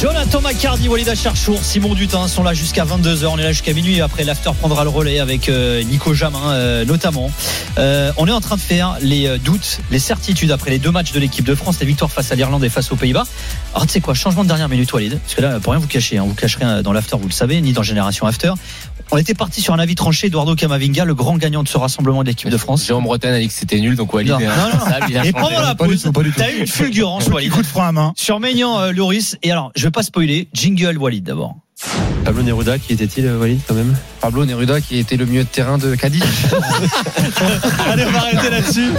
Jonathan Macardy, Walid Acharchour, Simon Dutin sont là jusqu'à 22h. On est là jusqu'à minuit. Après, l'after prendra le relais avec euh, Nico Jamin, euh, notamment. Euh, on est en train de faire les doutes, les certitudes après les deux matchs de l'équipe de France, les victoires face à l'Irlande et face aux Pays-Bas. Alors, tu sais quoi, changement de dernière minute, Walid. Parce que là, pour rien vous cacher, hein, vous cacherez rien dans l'after, vous le savez, ni dans Génération After. On était parti sur un avis tranché. Eduardo Camavinga, le grand gagnant de ce rassemblement de l'équipe de France. Jérôme Bretagne a dit que c'était nul, donc Walid. Non, est non, Et pendant la pause, t'as eu une fulgurance, Walid. Coup de frein à main. Sur Maignan, euh, Lloris. Et alors, je vais pas spoiler. Jingle Walid d'abord. Pablo Neruda, qui était-il, Walid, quand même? Pablo Neruda qui était le milieu de terrain de Cadiz. Allez, on va arrêter là-dessus.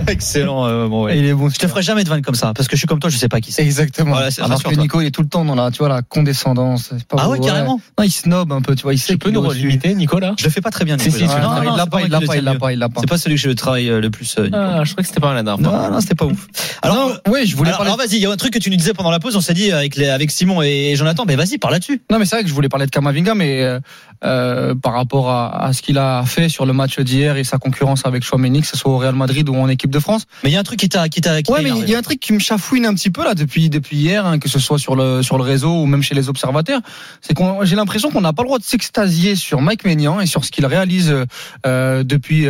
Excellent. euh, bon, ouais. il est bon. Je te ferai jamais de vanne comme ça, parce que je suis comme toi, je sais pas qui c'est. Exactement. Voilà, c'est- Alors que. Nico, il est tout le temps dans la, tu vois, la condescendance. Pas Ah ouais, carrément. Non, il snob un peu, tu vois. Il sait Tu peux nous relimiter, Nicolas Je le fais pas très bien. Nicolas. si, non, non, il l'a pas, il qui l'a le pas, il l'a pas, il l'a pas. C'est pas celui que je travaille euh, le plus. euh. Ah, je crois que c'était pas mal la dernière fois. Non, non, c'était pas ouf. Alors, ouais, je voulais alors, parler. alors, vas-y, il y a un truc que tu nous disais pendant la pause, on s'est dit avec, les, avec Simon et Jonathan, mais vas-y, parle là-dessus. Non, mais c'est vrai que je voulais parler de Kamavinga, mais par rapport à, à ce qu'il a fait sur le match d'hier et sa concurrence avec Chouameni, que ce soit au Real Madrid ou en équipe de France. Mais il y a un truc qui t'a qui t'a qui Ouais, mais il y a un truc qui me chafouine un petit peu là depuis depuis hier, hein, que ce soit sur le sur le réseau ou même chez les observateurs, c'est qu'on j'ai l'impression qu'on n'a pas le droit de s'extasier sur Mike Maignan et sur ce qu'il réalise euh, depuis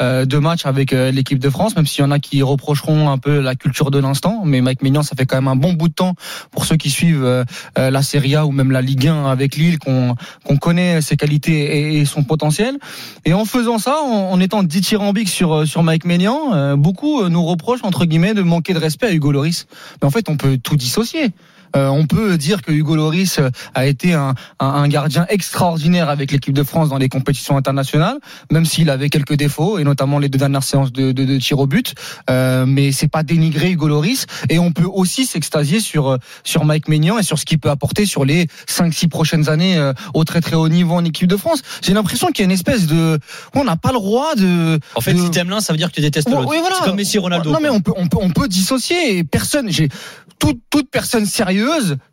euh, deux matchs avec euh, l'équipe de France, même s'il y en a qui reprocheront un peu la culture de l'instant, mais Mike Maignan, ça fait quand même un bon bout de temps pour ceux qui suivent euh, la Serie A ou même la Ligue 1 avec Lille, qu'on qu'on connaît ses qualités et, son potentiel. Et en faisant ça, en, en étant dithyrambique sur sur Mike Maignan, beaucoup nous reprochent entre guillemets de manquer de respect à Hugo Loris. Mais en fait, on peut tout dissocier. Euh, on peut dire que Hugo Loris euh, a été un, un, un gardien extraordinaire avec l'équipe de France dans les compétitions internationales, même s'il avait quelques défauts et notamment les deux dernières séances de, de, de tir au but. Euh, mais c'est pas dénigrer Hugo Loris et on peut aussi s'extasier sur euh, sur Mike Maignan et sur ce qu'il peut apporter sur les 5-6 prochaines années euh, au très très haut niveau en équipe de France. J'ai l'impression qu'il y a une espèce de on n'a pas le droit de En fait, de- si t'aimes l'un, ça veut dire que tu détestes l'autre. oui, voilà. C'est comme Messi Ronaldo. Non mais on peut on peut on peut dissocier et personne j'ai toute toute personne sérieuse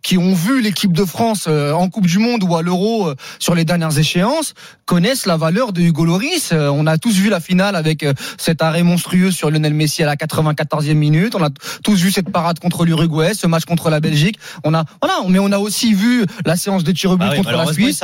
qui ont vu l'équipe de France euh, en Coupe du monde ou à l'Euro euh, sur les dernières échéances connaissent la valeur de Hugo Loris. Euh, on a tous vu la finale avec cet arrêt monstrueux sur Lionel Messi à la 94e minute. On a tous vu cette parade contre l'Uruguay, ce match contre la Belgique. On a voilà, mais on a aussi vu la séance de tir au but Ah oui, contre la Suisse.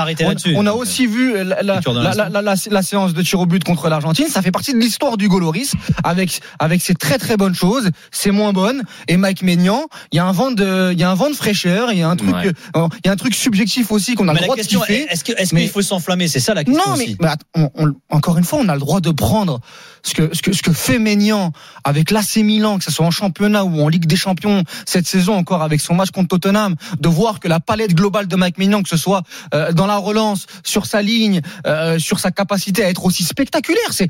On, a aussi vu la, séance de tir au but contre l'Argentine. Ça fait partie de l'histoire du Loris avec avec ses très très bonnes choses, ses moins bonnes. Et Mike Maignan, il y a un vent de il y a un vent de fraîcheur, il y a un truc Ouais. euh, il y a un truc subjectif aussi qu'on a Mais le droit de question, kiffer. est-ce que est-ce mais- qu'il faut s'enflammer? C'est ça la question Non, mais, aussi. mais att- on- on- encore une fois, on a le droit de prendre ce que, ce que, ce que fait Maignan avec l'AC Milan, que ce soit en championnat ou en Ligue des Champions cette saison encore avec son match contre Tottenham, de voir que la palette globale de Mike Maignan, que ce soit euh, dans la relance, sur sa ligne, euh, sur sa capacité à être aussi spectaculaire, c'est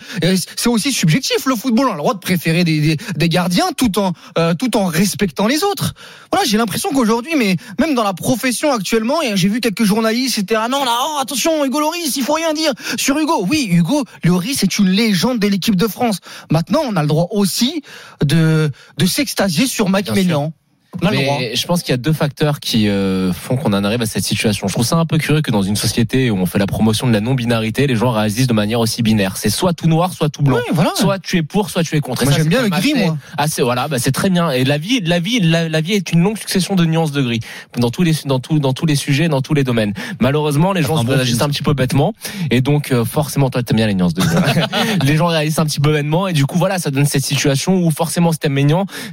c'est aussi subjectif le football. On a le droit de préférer des, des, des gardiens tout en tout en respectant les autres. Voilà, j'ai l'impression qu'aujourd'hui, mais même dans la profession actuellement, et j'ai vu quelques journalistes, c'était ah non là, oh, attention Hugo Loris, il faut rien dire sur Hugo. Oui, Hugo Loris est une légende de l'équipe de France. Maintenant, on a le droit aussi de de s'extasier sur Mike Bien droit. Mais je pense qu'il y a deux facteurs qui euh, font qu'on en arrive à cette situation. Je trouve ça un peu curieux que dans une société où on fait la promotion de la non-binarité, les gens réagissent de manière aussi binaire. C'est soit tout noir, soit tout blanc. Oui, voilà. Soit tu es pour, soit tu es contre. Et Moi, j'aime bien le gris, assez- moi. assez- voilà, bah, c'est très bien. Et la vie, la vie, la, la vie est une longue succession de nuances de gris dans tous les, dans tous, dans tous les sujets, dans tous les domaines. Malheureusement, les gens un se bon réagissent un petit peu bêtement, et donc euh, forcément, toi, t'aimes bien les nuances de gris. les gens réagissent un petit peu bêtement, et du coup, voilà, ça donne cette situation où forcément, si t'aimes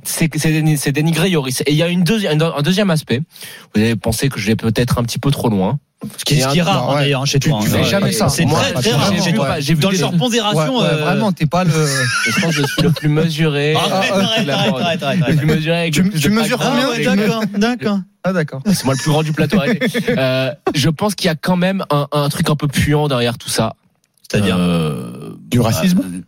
c'est dénigré Yoris. Et il y a une deuxième, un deuxième aspect. Vous avez pensé que je vais peut-être un petit peu trop loin. Ce qui, ce qui est rare Non, hein, ouais. d'ailleurs hein, chez Tu- toi. tu hein. fais jamais ça. C'est très très rare. j'ai vu ouais. vu Dans le genre pondération. Ouais, ouais, euh, vraiment, t'es pas le. Je pense que je suis le plus mesuré. Arrête, euh, arrête, arrête, arrête, Le plus mesuré avec Tu- tu mesures. Ah combien ouais, tu me- d'accord, d'accord. Ah d'accord. c'est moi le plus grand du plateau. Euh, je pense qu'il y a quand même un, un truc un peu puant derrière tout ça. C'est-à-dire Euh, Du racisme euh,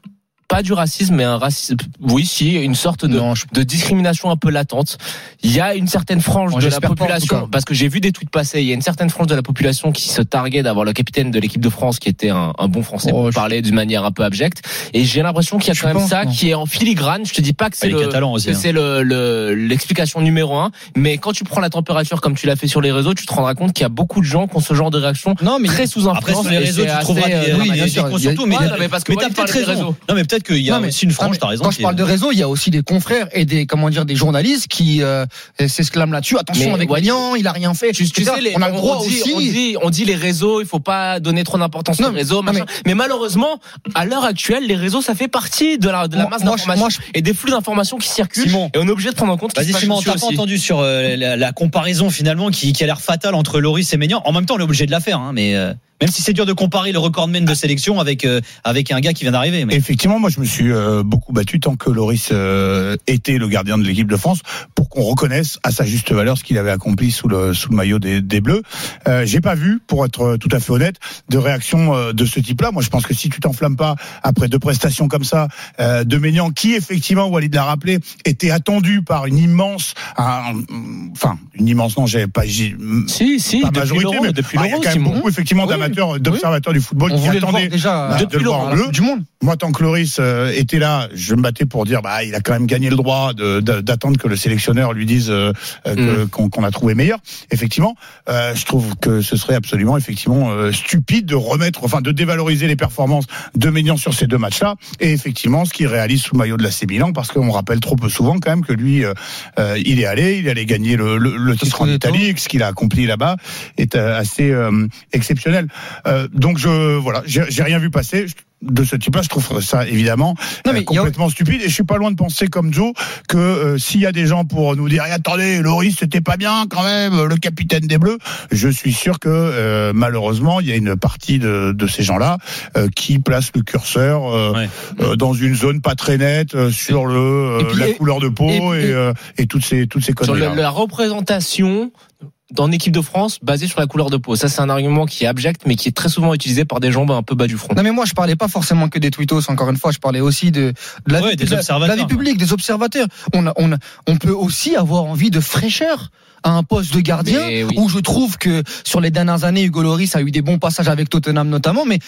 Pas du racisme, mais un racisme. Oui, si, une sorte de, Non, je- de discrimination un peu latente. Il y a une certaine frange Bon, de la pas, population, parce que j'ai vu des tweets passer. Il y a une certaine frange de la population qui se targuait d'avoir le capitaine de l'équipe de France, qui était un, un bon Français, Oh, pour je- parler d'une manière un peu abjecte. Et j'ai l'impression qu'il y a Je quand même pense, ça non. qui est en filigrane. Je te dis pas que c'est le, que hein. c'est le le- l'explication numéro un, mais quand tu prends la température comme tu l'as fait sur les réseaux, tu te rendras compte qu'il y a beaucoup de gens qui ont ce genre de réaction Non, mais très sous Après influence. sur les réseaux, tu trouveras des, euh, oui, bien sûr, surtout, mais, Ouais, t'as peut-être raison. réseaux. Non, mais peut-être qu'il y a Non, mais aussi une frange. T'as raison. Quand je parle est- de réseau, il y a aussi des confrères et des comment dire des journalistes qui euh, s'exclament là-dessus. Attention Mais, avec ouais, Magnan, il a rien fait. Tu, tu sais, les- on a le droit on dit, aussi. On dit, on dit les réseaux, il faut pas donner trop d'importance aux réseaux. Mais... malheureusement, à l'heure actuelle, les réseaux, ça fait partie de la, de la Moi- masse d'informations et des flux d'informations qui circulent. Simon. Et on est obligé de prendre en compte. Vas-y se passe Simon, t'as pas entendu sur euh, la, la comparaison finalement qui, qui a l'air fatale entre Loris et Maignan. En même temps, on est obligé de la faire, hein, mais euh, même si c'est dur de comparer le recordman de sélection avec euh, avec un gars qui vient d'arriver. Mais... Effectivement, moi je me suis euh, beaucoup battu tant que Loris euh, était le gardien de l'équipe de France pour qu'on reconnaisse à sa juste valeur ce qu'il avait accompli sous le sous le maillot des, des Bleus. Euh, J'ai pas vu, pour être tout à fait honnête, de réaction euh, de ce type-là. Moi je pense que si tu t'enflammes pas après deux prestations comme ça euh, de Maignan, qui effectivement Walid l'a rappelé, était attendu par une immense, un- enfin une immense non, j'ai pas, j'ai- Si, si, pas depuis majorité, l'euro, mais depuis bah, il y a l'euro, quand même Simon. beaucoup effectivement Oui, d'amateurs, d'observateurs du football On qui voulait le voir attendaient déjà bah, euh, de le voir en à la bleu. Coupe du Monde. moi, tant que Loris euh, était là, je me battais pour dire, bah, il a quand même gagné le droit de- de- d'attendre que le sélectionneur lui dise euh, euh, que- qu'on qu'on a trouvé meilleur. Effectivement, euh, je trouve que ce serait absolument, effectivement, euh, stupide de remettre, enfin, de dévaloriser les performances de Maignan sur ces deux matchs-là, et effectivement, ce qu'il réalise sous le maillot de la Milan, parce qu'on rappelle trop peu souvent quand même que lui, euh, euh, il est allé, il est allé gagner le, le, le titre en Scudetto. Italie, ce qu'il a accompli là-bas est euh, assez euh, exceptionnel. Euh, donc je, voilà, j'ai rien vu passer. Je- de ce type-là, je trouve ça évidemment Non, euh, mais a- complètement stupide. Et je suis pas loin de penser comme Joe que euh, s'il y a des gens pour nous dire, attendez, Loris, c'était pas bien quand même, le capitaine des Bleus. Je suis sûr que malheureusement, il y a une partie de, de ces gens-là qui placent le curseur Ouais. dans une zone pas très nette sur le puis, la couleur de peau et et, puis- et toutes ces toutes ces Sur conneries. le- la représentation dans équipe de France basée sur la couleur de peau. Ça, c'est un argument qui est abject, mais qui est très souvent utilisé par des gens un peu bas du front. Non mais moi je parlais pas forcément que des tweetos. Encore une fois, je parlais aussi de, de la, Ouais, vie, des de la- observateurs, de la vie quoi. publique, des observateurs. On a, on a, on peut aussi avoir envie de fraîcheur à un poste de gardien oui. où je trouve que sur les dernières années Hugo Loris a eu des bons passages avec Tottenham notamment mais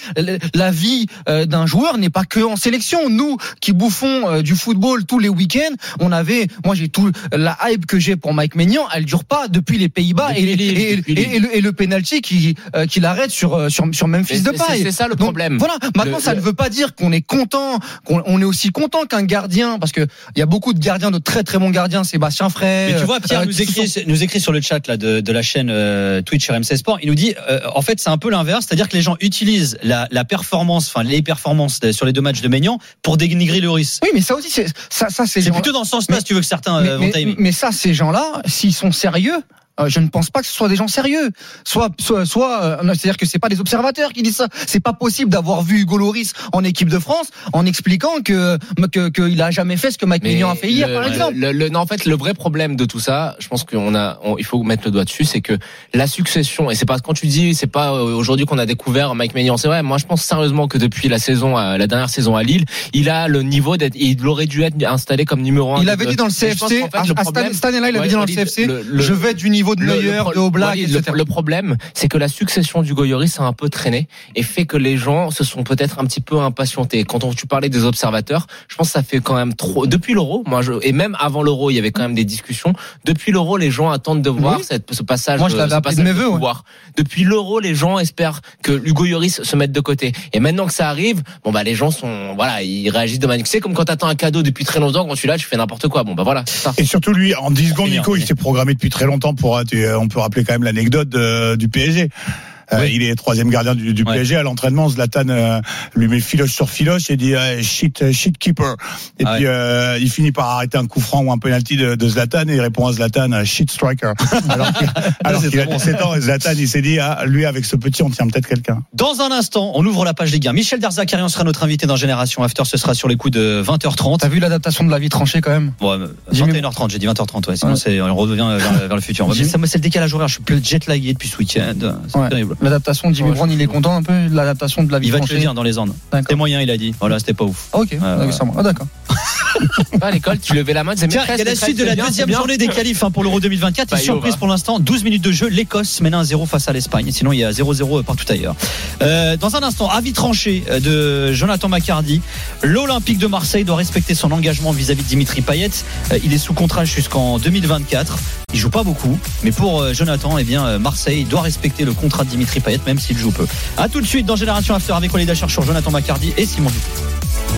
la vie euh, d'un joueur n'est pas que en sélection nous qui bouffons euh, du football tous les week-ends on avait moi j'ai tout la hype que j'ai pour Mike Maignan elle dure pas depuis les Pays-Bas et, et, et- le, et le penalty qui euh, qui l'arrête sur euh, sur sur Memphis de paille c'est ça le donc, problème. Voilà. Maintenant, Le- ça le- ne veut pas dire qu'on est content, qu'on on est aussi content qu'un gardien, parce que il y a beaucoup de gardiens, de très très bons gardiens, Sébastien Frey. Mais tu vois, Pierre euh, nous écrit, sont- nous écrit sur le chat là de, de la chaîne euh, Twitch RMC Sport. Il nous dit, euh, en fait, c'est un peu l'inverse, c'est-à-dire que les gens utilisent la, la performance, enfin les performances sur les deux matchs de Maignan pour dénigrer Loris. Oui, mais ça aussi, c'est ça, ça c'est C'est plutôt dans ce sens-là, Mais- si tu veux que certains mais, vont mais- mais ça, ces gens-là, s'ils sont sérieux. Euh, je ne pense pas que ce soit des gens sérieux. Soit, soit, soit euh, c'est-à-dire que c'est pas des observateurs qui disent ça. C'est pas possible d'avoir vu Hugo Loris en équipe de France en expliquant que que qu'il a jamais fait ce que Mike Maignan a fait hier, le- par exemple. le- le- non, en fait, le vrai problème de tout ça, je pense qu'on a, on- il faut mettre le doigt dessus, c'est que la succession, et c'est pas quand tu dis, c'est pas euh, aujourd'hui qu'on a découvert Mike Maignan, c'est vrai. Moi, je pense sérieusement que depuis la saison, la dernière saison à Lille, il a le niveau d'être, il aurait dû être installé comme numéro un. Il avait dit dans le CFC, qu'en fait, à, le à problème- cette année-là, il avait Ouais, dit dans le CFC, je vais du niveau de Le- de Oblak, problème, c'est que la succession du Goyoris a un peu traîné et fait que les gens se sont peut-être un petit peu impatientés. Quand on, tu parlais des observateurs, je pense que ça fait quand même trop. Depuis l'euro, moi, je, et même avant l'euro, il y avait quand même des discussions. Depuis l'euro, les gens attendent de voir Oui. cette, ce passage. Moi, je l'avais appris de mes vœux, ouais. pouvoir. Depuis l'euro, les gens espèrent que Hugo Yoris se mette de côté. Et maintenant que ça arrive, bon bah les gens sont, voilà, ils réagissent de manière. Tu sais, comme quand t'attends un cadeau depuis très longtemps, quand tu l'as, tu fais n'importe quoi. Bon bah voilà, c'est ça. Et surtout lui, en 10 secondes, Nico, il s'est programmé depuis très longtemps pour. Euh, On peut rappeler quand même l'anecdote de- du PSG. Euh. Il est troisième gardien du, du Ouais. PSG. À l'entraînement, Zlatan euh, lui met filoche sur filoche et dit euh, shit, euh, shit keeper. Et Ah puis euh, il finit par arrêter un coup franc ou un penalty de, de Zlatan et il répond à Zlatan shit striker. alors qu'il alors c'est qu'il a très bon. 17 ans et Zlatan il s'est dit ah, lui avec ce petit on tient peut-être quelqu'un. Dans un instant, on ouvre la page Ligue 1. Michel Darzacarian sera notre invité dans Génération After. Ce sera sur les coups de 20h30. T'as vu l'adaptation de la vie tranchée quand même? Bon, Jimmy- 21h30, j'ai dit 20h30, ouais, sinon Ouais. c'est, on revient vers, vers le futur. Mais ça, moi, c'est le décalage horaire, je suis de jet lagué depuis ce week-end. C'est Ouais. terrible. L'adaptation de Jimmy Ouais, Brown, il est content un peu de l'adaptation de la vie Il va te le dire dans les. D'accord. C'était moyen, il a dit. Voilà, c'était pas ouf. Ok, d'accord, ça va. Ah, d'accord. Pas à l'école, tu levais la main, tu disais Tiens, il y a la suite de la bien, deuxième journée des qualifs hein, pour l'Euro 2024. Bah, Et surprise pour l'instant, 12 minutes de jeu. L'Écosse mène 1-0 face à l'Espagne. Sinon, il y a 0-0 partout ailleurs. Euh, dans un instant, avis tranché euh, de Jonathan Macardy. L'Olympique de Marseille doit respecter son engagement vis-à-vis de Dimitri Payet. Euh, il est sous contrat jusqu'en 2024. Il joue pas beaucoup, mais pour euh, Jonathan, eh bien, euh, Marseille doit respecter le contrat de Dimitri Payet, même s'il joue peu. À tout de suite dans Génération After avec Walid Acharchour, Jonathan Macardy et Simon Dupont.